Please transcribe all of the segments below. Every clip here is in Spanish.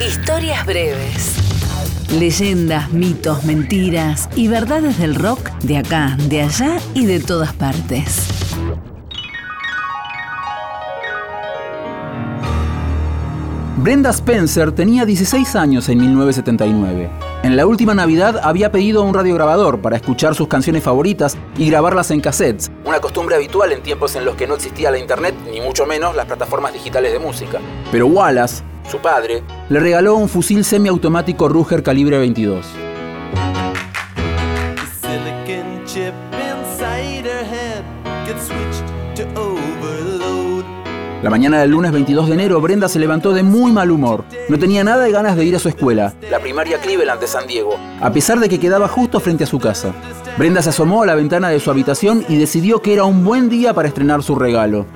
Historias breves. Leyendas, mitos, mentiras y verdades del rock de acá, de allá y de todas partes. Brenda Spencer tenía 16 años en 1979. En la última Navidad había pedido un radiograbador para escuchar sus canciones favoritas y grabarlas en cassettes, una costumbre habitual en tiempos en los que no existía la internet ni mucho menos las plataformas digitales de música. Pero Wallace, su padre, le regaló un fusil semiautomático Ruger calibre 22. La mañana del lunes 22 de enero, Brenda se levantó de muy mal humor. No tenía nada de ganas de ir a su escuela, la primaria Cleveland de San Diego, a pesar de que quedaba justo frente a su casa. Brenda se asomó a la ventana de su habitación y decidió que era un buen día para estrenar su regalo.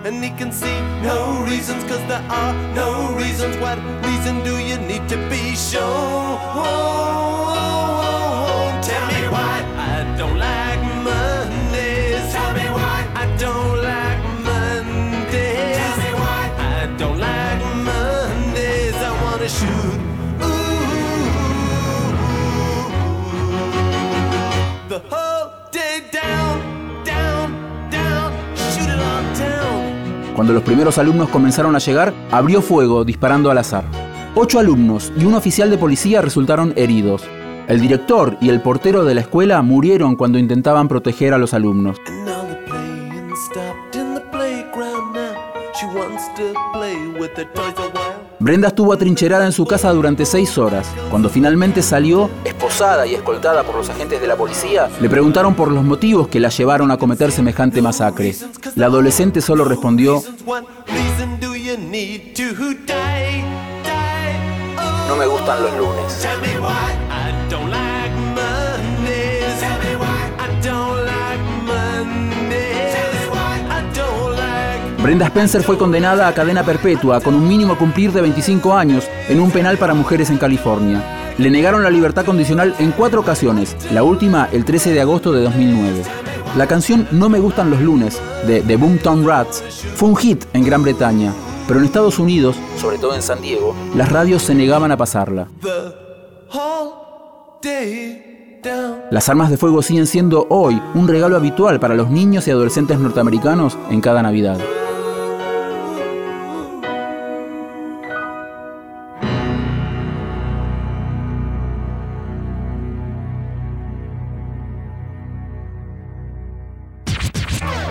Cuando los primeros alumnos comenzaron a llegar, abrió fuego disparando al azar. Ocho alumnos y un oficial de policía resultaron heridos. El director y el portero de la escuela murieron cuando intentaban proteger a los alumnos. Brenda estuvo atrincherada en su casa durante seis horas. Cuando finalmente salió, esposada y escoltada por los agentes de la policía, le preguntaron por los motivos que la llevaron a cometer semejante masacre. La adolescente solo respondió, no me gustan los lunes. Brenda Spencer fue condenada a cadena perpetua con un mínimo cumplir de 25 años en un penal para mujeres en California. Le negaron la libertad condicional en cuatro ocasiones, la última el 13 de agosto de 2009. La canción No me gustan los lunes de The Boomtown Rats fue un hit en Gran Bretaña, pero en Estados Unidos, sobre todo en San Diego, las radios se negaban a pasarla. Las armas de fuego siguen siendo hoy un regalo habitual para los niños y adolescentes norteamericanos en cada Navidad.